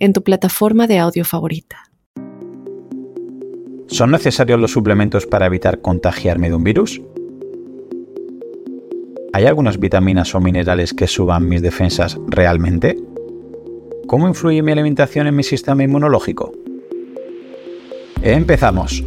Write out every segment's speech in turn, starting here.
en tu plataforma de audio favorita. ¿Son necesarios los suplementos para evitar contagiarme de un virus? ¿Hay algunas vitaminas o minerales que suban mis defensas realmente? ¿Cómo influye mi alimentación en mi sistema inmunológico? Empezamos.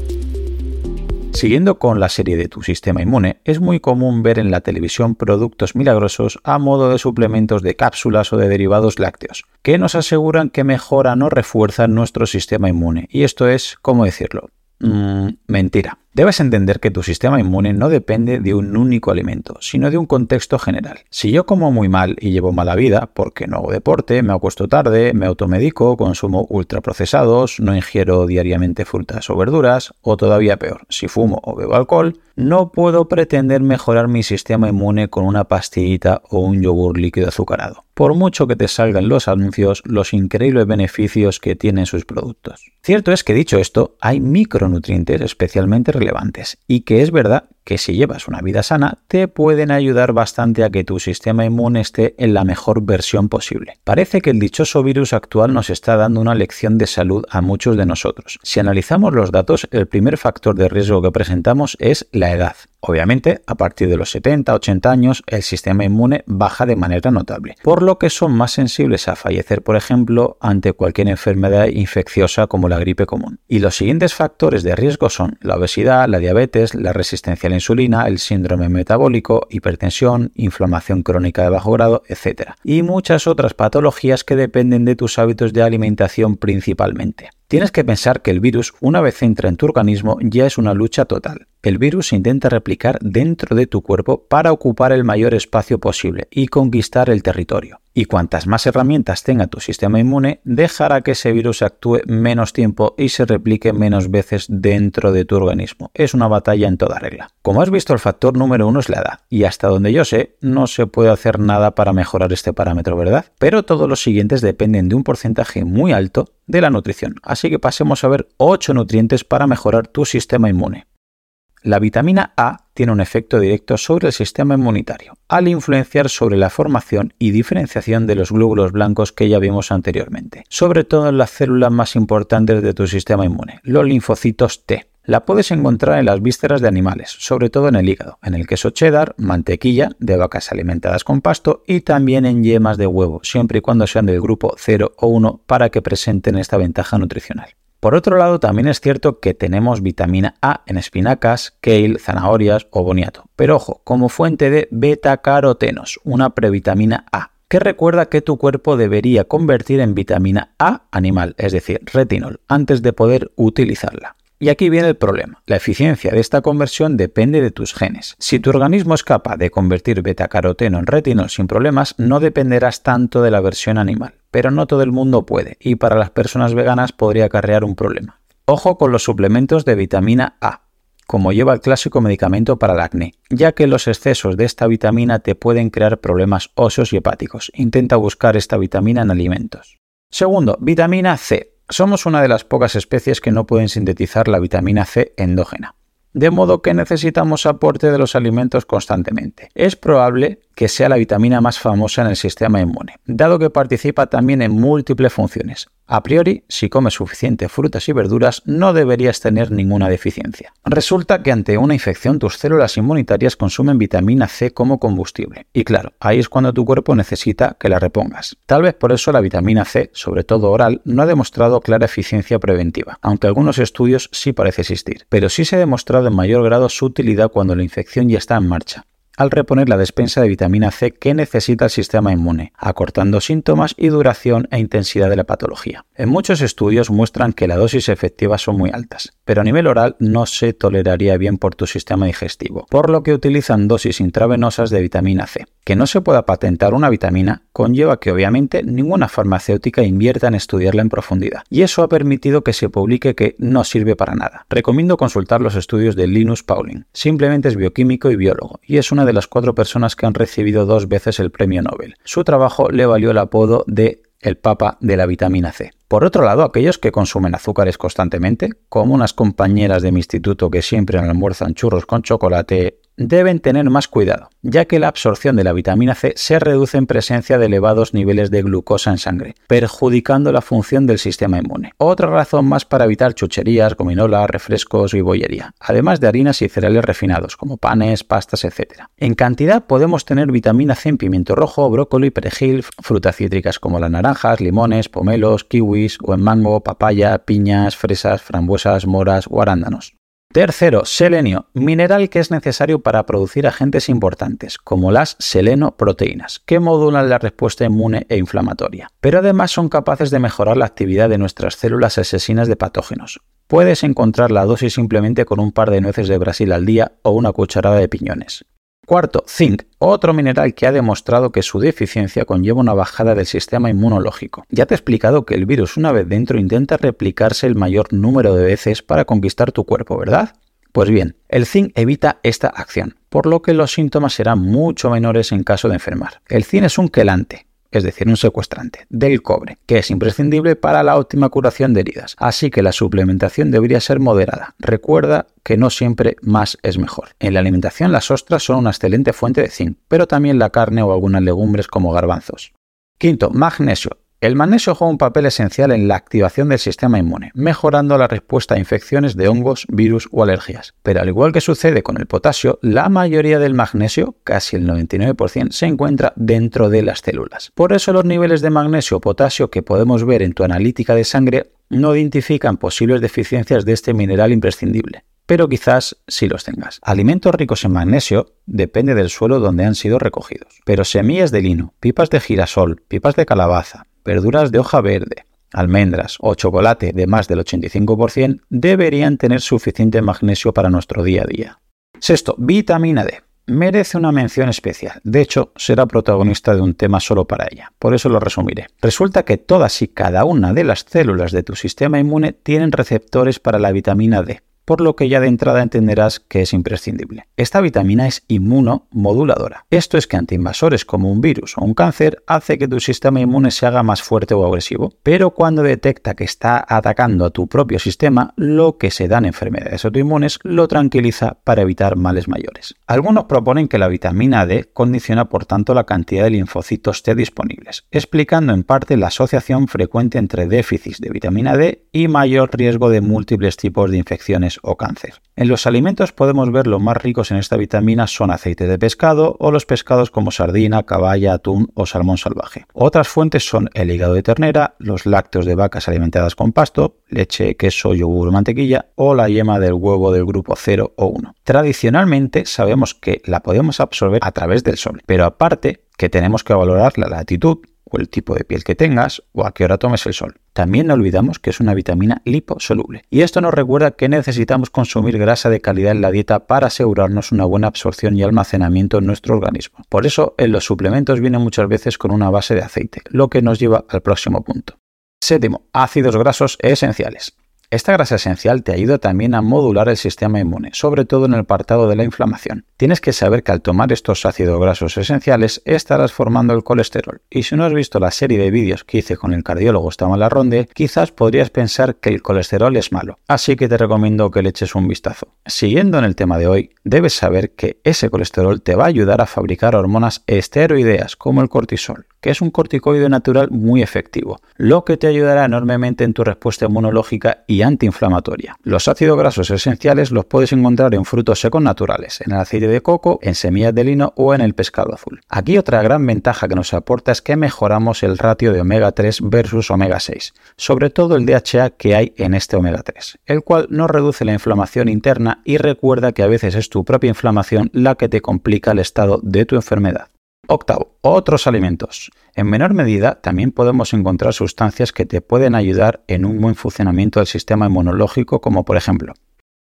Siguiendo con la serie de tu sistema inmune, es muy común ver en la televisión productos milagrosos a modo de suplementos de cápsulas o de derivados lácteos, que nos aseguran que mejoran o refuerzan nuestro sistema inmune. Y esto es, ¿cómo decirlo? Mm, mentira. Debes entender que tu sistema inmune no depende de un único alimento, sino de un contexto general. Si yo como muy mal y llevo mala vida, porque no hago deporte, me acuesto tarde, me automedico, consumo ultraprocesados, no ingiero diariamente frutas o verduras, o todavía peor, si fumo o bebo alcohol, no puedo pretender mejorar mi sistema inmune con una pastillita o un yogur líquido azucarado, por mucho que te salgan los anuncios los increíbles beneficios que tienen sus productos. Cierto es que dicho esto, hay micronutrientes especialmente relevantes y que es verdad que si llevas una vida sana te pueden ayudar bastante a que tu sistema inmune esté en la mejor versión posible. Parece que el dichoso virus actual nos está dando una lección de salud a muchos de nosotros. Si analizamos los datos, el primer factor de riesgo que presentamos es la edad. Obviamente, a partir de los 70-80 años, el sistema inmune baja de manera notable, por lo que son más sensibles a fallecer, por ejemplo, ante cualquier enfermedad infecciosa como la gripe común. Y los siguientes factores de riesgo son la obesidad, la diabetes, la resistencia insulina, el síndrome metabólico, hipertensión, inflamación crónica de bajo grado, etc. Y muchas otras patologías que dependen de tus hábitos de alimentación principalmente. Tienes que pensar que el virus, una vez entra en tu organismo, ya es una lucha total. El virus intenta replicar dentro de tu cuerpo para ocupar el mayor espacio posible y conquistar el territorio. Y cuantas más herramientas tenga tu sistema inmune, dejará que ese virus actúe menos tiempo y se replique menos veces dentro de tu organismo. Es una batalla en toda regla. Como has visto, el factor número uno es la edad. Y hasta donde yo sé, no se puede hacer nada para mejorar este parámetro, ¿verdad? Pero todos los siguientes dependen de un porcentaje muy alto de la nutrición. Así que pasemos a ver 8 nutrientes para mejorar tu sistema inmune. La vitamina A tiene un efecto directo sobre el sistema inmunitario, al influenciar sobre la formación y diferenciación de los glóbulos blancos que ya vimos anteriormente, sobre todo en las células más importantes de tu sistema inmune, los linfocitos T. La puedes encontrar en las vísceras de animales, sobre todo en el hígado, en el queso cheddar, mantequilla de vacas alimentadas con pasto y también en yemas de huevo, siempre y cuando sean del grupo 0 o 1 para que presenten esta ventaja nutricional. Por otro lado, también es cierto que tenemos vitamina A en espinacas, kale, zanahorias o boniato. Pero ojo, como fuente de beta-carotenos, una previtamina A, que recuerda que tu cuerpo debería convertir en vitamina A animal, es decir, retinol, antes de poder utilizarla. Y aquí viene el problema. La eficiencia de esta conversión depende de tus genes. Si tu organismo es capaz de convertir beta-caroteno en retinol sin problemas, no dependerás tanto de la versión animal. Pero no todo el mundo puede, y para las personas veganas podría acarrear un problema. Ojo con los suplementos de vitamina A, como lleva el clásico medicamento para el acné, ya que los excesos de esta vitamina te pueden crear problemas óseos y hepáticos. Intenta buscar esta vitamina en alimentos. Segundo, vitamina C. Somos una de las pocas especies que no pueden sintetizar la vitamina C endógena, de modo que necesitamos aporte de los alimentos constantemente. Es probable que sea la vitamina más famosa en el sistema inmune, dado que participa también en múltiples funciones. A priori, si comes suficiente frutas y verduras, no deberías tener ninguna deficiencia. Resulta que ante una infección tus células inmunitarias consumen vitamina C como combustible. Y claro, ahí es cuando tu cuerpo necesita que la repongas. Tal vez por eso la vitamina C, sobre todo oral, no ha demostrado clara eficiencia preventiva, aunque algunos estudios sí parece existir. Pero sí se ha demostrado en mayor grado su utilidad cuando la infección ya está en marcha. Al reponer la despensa de vitamina C que necesita el sistema inmune, acortando síntomas y duración e intensidad de la patología. En muchos estudios muestran que las dosis efectivas son muy altas, pero a nivel oral no se toleraría bien por tu sistema digestivo, por lo que utilizan dosis intravenosas de vitamina C. Que no se pueda patentar una vitamina conlleva que obviamente ninguna farmacéutica invierta en estudiarla en profundidad, y eso ha permitido que se publique que no sirve para nada. Recomiendo consultar los estudios de Linus Pauling. Simplemente es bioquímico y biólogo, y es una de las cuatro personas que han recibido dos veces el premio Nobel. Su trabajo le valió el apodo de el papa de la vitamina C. Por otro lado, aquellos que consumen azúcares constantemente, como unas compañeras de mi instituto que siempre almuerzan churros con chocolate deben tener más cuidado, ya que la absorción de la vitamina C se reduce en presencia de elevados niveles de glucosa en sangre, perjudicando la función del sistema inmune. Otra razón más para evitar chucherías, gominolas, refrescos y bollería, además de harinas y cereales refinados, como panes, pastas, etc. En cantidad podemos tener vitamina C en pimiento rojo, brócoli, perejil, frutas cítricas como las naranjas, limones, pomelos, kiwis o en mango, papaya, piñas, fresas, frambuesas, moras o arándanos. Tercero, selenio, mineral que es necesario para producir agentes importantes, como las selenoproteínas, que modulan la respuesta inmune e inflamatoria, pero además son capaces de mejorar la actividad de nuestras células asesinas de patógenos. Puedes encontrar la dosis simplemente con un par de nueces de Brasil al día o una cucharada de piñones. Cuarto, zinc, otro mineral que ha demostrado que su deficiencia conlleva una bajada del sistema inmunológico. Ya te he explicado que el virus una vez dentro intenta replicarse el mayor número de veces para conquistar tu cuerpo, ¿verdad? Pues bien, el zinc evita esta acción, por lo que los síntomas serán mucho menores en caso de enfermar. El zinc es un quelante, es decir, un secuestrante, del cobre, que es imprescindible para la óptima curación de heridas, así que la suplementación debería ser moderada. Recuerda que no siempre más es mejor. En la alimentación las ostras son una excelente fuente de zinc, pero también la carne o algunas legumbres como garbanzos. Quinto, magnesio. El magnesio juega un papel esencial en la activación del sistema inmune, mejorando la respuesta a infecciones de hongos, virus o alergias. Pero al igual que sucede con el potasio, la mayoría del magnesio, casi el 99%, se encuentra dentro de las células. Por eso los niveles de magnesio o potasio que podemos ver en tu analítica de sangre no identifican posibles deficiencias de este mineral imprescindible pero quizás sí los tengas. Alimentos ricos en magnesio depende del suelo donde han sido recogidos, pero semillas de lino, pipas de girasol, pipas de calabaza, verduras de hoja verde, almendras o chocolate de más del 85% deberían tener suficiente magnesio para nuestro día a día. Sexto, vitamina D. Merece una mención especial. De hecho, será protagonista de un tema solo para ella. Por eso lo resumiré. Resulta que todas y cada una de las células de tu sistema inmune tienen receptores para la vitamina D por lo que ya de entrada entenderás que es imprescindible. Esta vitamina es inmunomoduladora. Esto es que ante invasores como un virus o un cáncer hace que tu sistema inmune se haga más fuerte o agresivo, pero cuando detecta que está atacando a tu propio sistema, lo que se dan enfermedades autoinmunes lo tranquiliza para evitar males mayores. Algunos proponen que la vitamina D condiciona por tanto la cantidad de linfocitos T disponibles, explicando en parte la asociación frecuente entre déficits de vitamina D y mayor riesgo de múltiples tipos de infecciones o cáncer. En los alimentos podemos ver los más ricos en esta vitamina son aceite de pescado o los pescados como sardina, caballa, atún o salmón salvaje. Otras fuentes son el hígado de ternera, los lácteos de vacas alimentadas con pasto, leche, queso, yogur, mantequilla o la yema del huevo del grupo 0 o 1. Tradicionalmente sabemos que la podemos absorber a través del sol, pero aparte que tenemos que valorar la latitud, el tipo de piel que tengas o a qué hora tomes el sol. También no olvidamos que es una vitamina liposoluble. Y esto nos recuerda que necesitamos consumir grasa de calidad en la dieta para asegurarnos una buena absorción y almacenamiento en nuestro organismo. Por eso en los suplementos vienen muchas veces con una base de aceite, lo que nos lleva al próximo punto. Séptimo, ácidos grasos esenciales. Esta grasa esencial te ayuda también a modular el sistema inmune, sobre todo en el apartado de la inflamación. Tienes que saber que al tomar estos ácidos grasos esenciales estarás formando el colesterol. Y si no has visto la serie de vídeos que hice con el cardiólogo Stamala Ronde, quizás podrías pensar que el colesterol es malo. Así que te recomiendo que le eches un vistazo. Siguiendo en el tema de hoy, debes saber que ese colesterol te va a ayudar a fabricar hormonas esteroideas como el cortisol, que es un corticoide natural muy efectivo, lo que te ayudará enormemente en tu respuesta inmunológica y y antiinflamatoria. Los ácidos grasos esenciales los puedes encontrar en frutos secos naturales, en el aceite de coco, en semillas de lino o en el pescado azul. Aquí otra gran ventaja que nos aporta es que mejoramos el ratio de omega 3 versus omega 6, sobre todo el DHA que hay en este omega 3, el cual no reduce la inflamación interna y recuerda que a veces es tu propia inflamación la que te complica el estado de tu enfermedad. Octavo, otros alimentos. En menor medida, también podemos encontrar sustancias que te pueden ayudar en un buen funcionamiento del sistema inmunológico, como por ejemplo,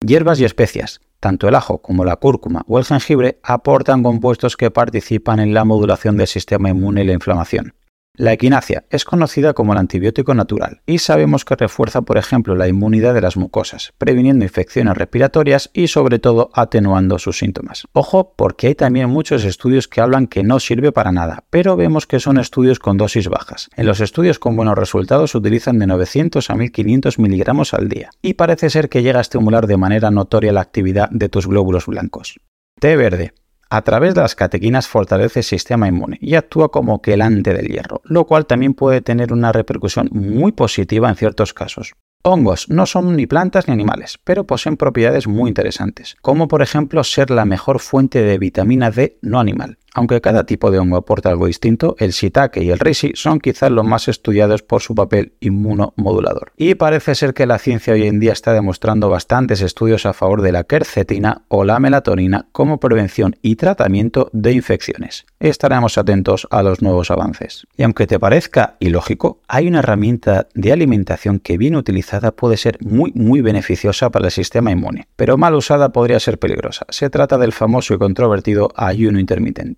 hierbas y especias. Tanto el ajo como la cúrcuma o el jengibre aportan compuestos que participan en la modulación del sistema inmune y la inflamación. La equinacia es conocida como el antibiótico natural y sabemos que refuerza, por ejemplo, la inmunidad de las mucosas, previniendo infecciones respiratorias y sobre todo atenuando sus síntomas. Ojo, porque hay también muchos estudios que hablan que no sirve para nada, pero vemos que son estudios con dosis bajas. En los estudios con buenos resultados se utilizan de 900 a 1500 miligramos al día y parece ser que llega a estimular de manera notoria la actividad de tus glóbulos blancos. Té verde a través de las catequinas fortalece el sistema inmune y actúa como quelante del hierro, lo cual también puede tener una repercusión muy positiva en ciertos casos. Hongos no son ni plantas ni animales, pero poseen propiedades muy interesantes, como por ejemplo ser la mejor fuente de vitamina D no animal. Aunque cada tipo de hongo aporta algo distinto, el shiitake y el reishi son quizás los más estudiados por su papel inmunomodulador. Y parece ser que la ciencia hoy en día está demostrando bastantes estudios a favor de la quercetina o la melatonina como prevención y tratamiento de infecciones. Estaremos atentos a los nuevos avances. Y aunque te parezca ilógico, hay una herramienta de alimentación que bien utilizada puede ser muy muy beneficiosa para el sistema inmune, pero mal usada podría ser peligrosa. Se trata del famoso y controvertido ayuno intermitente.